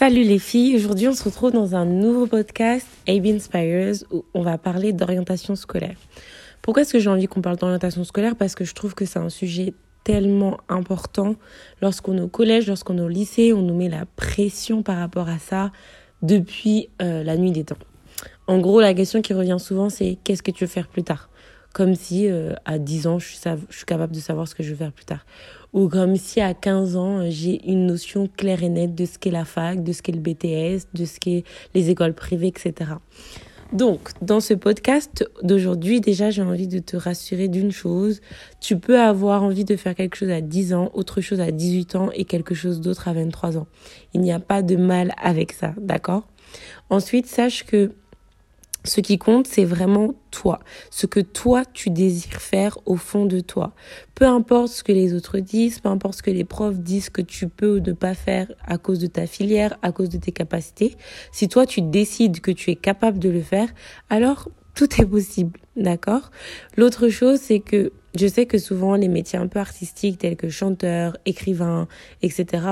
Salut les filles, aujourd'hui on se retrouve dans un nouveau podcast AB Inspires où on va parler d'orientation scolaire. Pourquoi est-ce que j'ai envie qu'on parle d'orientation scolaire? Parce que je trouve que c'est un sujet tellement important. Lorsqu'on est au collège, lorsqu'on est au lycée, on nous met la pression par rapport à ça depuis euh, la nuit des temps. En gros, la question qui revient souvent, c'est qu'est-ce que tu veux faire plus tard? Comme si euh, à 10 ans, je suis, je suis capable de savoir ce que je veux faire plus tard ou comme si à 15 ans, j'ai une notion claire et nette de ce qu'est la fac, de ce qu'est le BTS, de ce qu'est les écoles privées, etc. Donc, dans ce podcast d'aujourd'hui, déjà, j'ai envie de te rassurer d'une chose. Tu peux avoir envie de faire quelque chose à 10 ans, autre chose à 18 ans et quelque chose d'autre à 23 ans. Il n'y a pas de mal avec ça, d'accord? Ensuite, sache que ce qui compte, c'est vraiment toi, ce que toi tu désires faire au fond de toi. Peu importe ce que les autres disent, peu importe ce que les profs disent que tu peux ou ne pas faire à cause de ta filière, à cause de tes capacités, si toi tu décides que tu es capable de le faire, alors tout est possible, d'accord? L'autre chose, c'est que je sais que souvent les métiers un peu artistiques tels que chanteur, écrivain, etc.,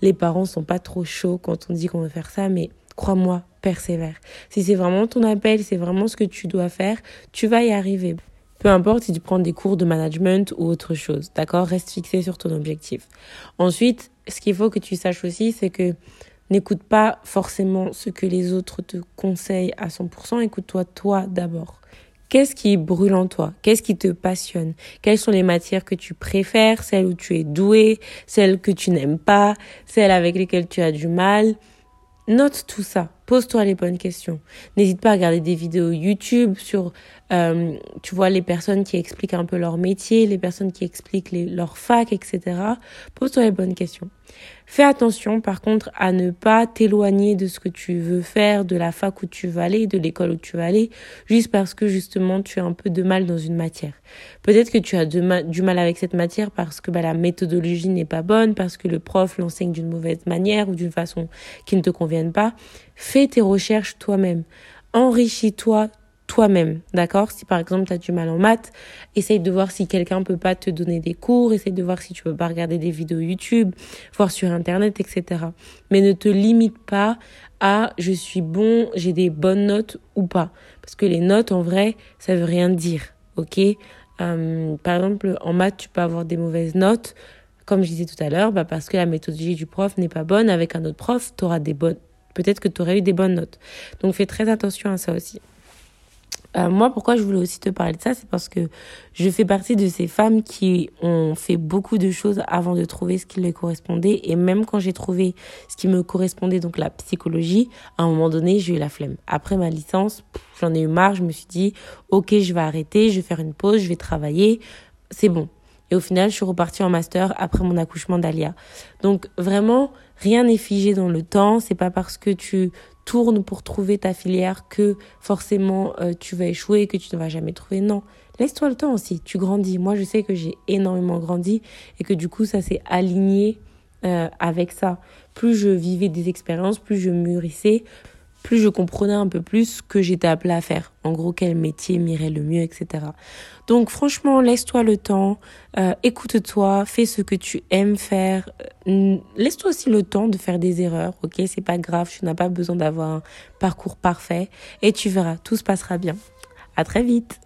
les parents sont pas trop chauds quand on dit qu'on veut faire ça, mais crois-moi, persévère. Si c'est vraiment ton appel, c'est vraiment ce que tu dois faire, tu vas y arriver. Peu importe si tu prends des cours de management ou autre chose, d'accord? Reste fixé sur ton objectif. Ensuite, ce qu'il faut que tu saches aussi, c'est que n'écoute pas forcément ce que les autres te conseillent à 100%, écoute-toi toi, d'abord. Qu'est-ce qui brûle en toi? Qu'est-ce qui te passionne? Quelles sont les matières que tu préfères? Celles où tu es doué? Celles que tu n'aimes pas? Celles avec lesquelles tu as du mal? Note tout ça. Pose-toi les bonnes questions. N'hésite pas à regarder des vidéos YouTube sur, euh, tu vois, les personnes qui expliquent un peu leur métier, les personnes qui expliquent leur fac, etc. Pose-toi les bonnes questions. Fais attention, par contre, à ne pas t'éloigner de ce que tu veux faire, de la fac où tu vas aller, de l'école où tu vas aller, juste parce que justement tu as un peu de mal dans une matière. Peut-être que tu as du mal avec cette matière parce que bah, la méthodologie n'est pas bonne, parce que le prof l'enseigne d'une mauvaise manière ou d'une façon qui ne te convienne pas. Tes recherches toi-même. Enrichis-toi toi-même, d'accord? Si par exemple tu as du mal en maths, essaye de voir si quelqu'un peut pas te donner des cours, essaye de voir si tu peux pas regarder des vidéos YouTube, voir sur internet, etc. Mais ne te limite pas à je suis bon, j'ai des bonnes notes ou pas, parce que les notes en vrai ça veut rien dire, ok? Euh, Par exemple en maths tu peux avoir des mauvaises notes, comme je disais tout à l'heure, bah parce que la méthodologie du prof n'est pas bonne. Avec un autre prof, tu auras des bonnes peut-être que tu aurais eu des bonnes notes. Donc fais très attention à ça aussi. Euh, moi, pourquoi je voulais aussi te parler de ça, c'est parce que je fais partie de ces femmes qui ont fait beaucoup de choses avant de trouver ce qui leur correspondait. Et même quand j'ai trouvé ce qui me correspondait, donc la psychologie, à un moment donné, j'ai eu la flemme. Après ma licence, j'en ai eu marre. Je me suis dit, ok, je vais arrêter, je vais faire une pause, je vais travailler. C'est bon. Et au final, je suis repartie en master après mon accouchement d'Alia. Donc vraiment, rien n'est figé dans le temps. C'est pas parce que tu tournes pour trouver ta filière que forcément euh, tu vas échouer, que tu ne vas jamais trouver. Non, laisse-toi le temps aussi. Tu grandis. Moi, je sais que j'ai énormément grandi et que du coup, ça s'est aligné euh, avec ça. Plus je vivais des expériences, plus je mûrissais, plus je comprenais un peu plus que j'étais appelée à faire. En gros, quel métier m'irait le mieux, etc. Donc franchement, laisse-toi le temps, euh, écoute-toi, fais ce que tu aimes faire. Euh, laisse-toi aussi le temps de faire des erreurs, ok? C'est pas grave, tu n'as pas besoin d'avoir un parcours parfait et tu verras, tout se passera bien. À très vite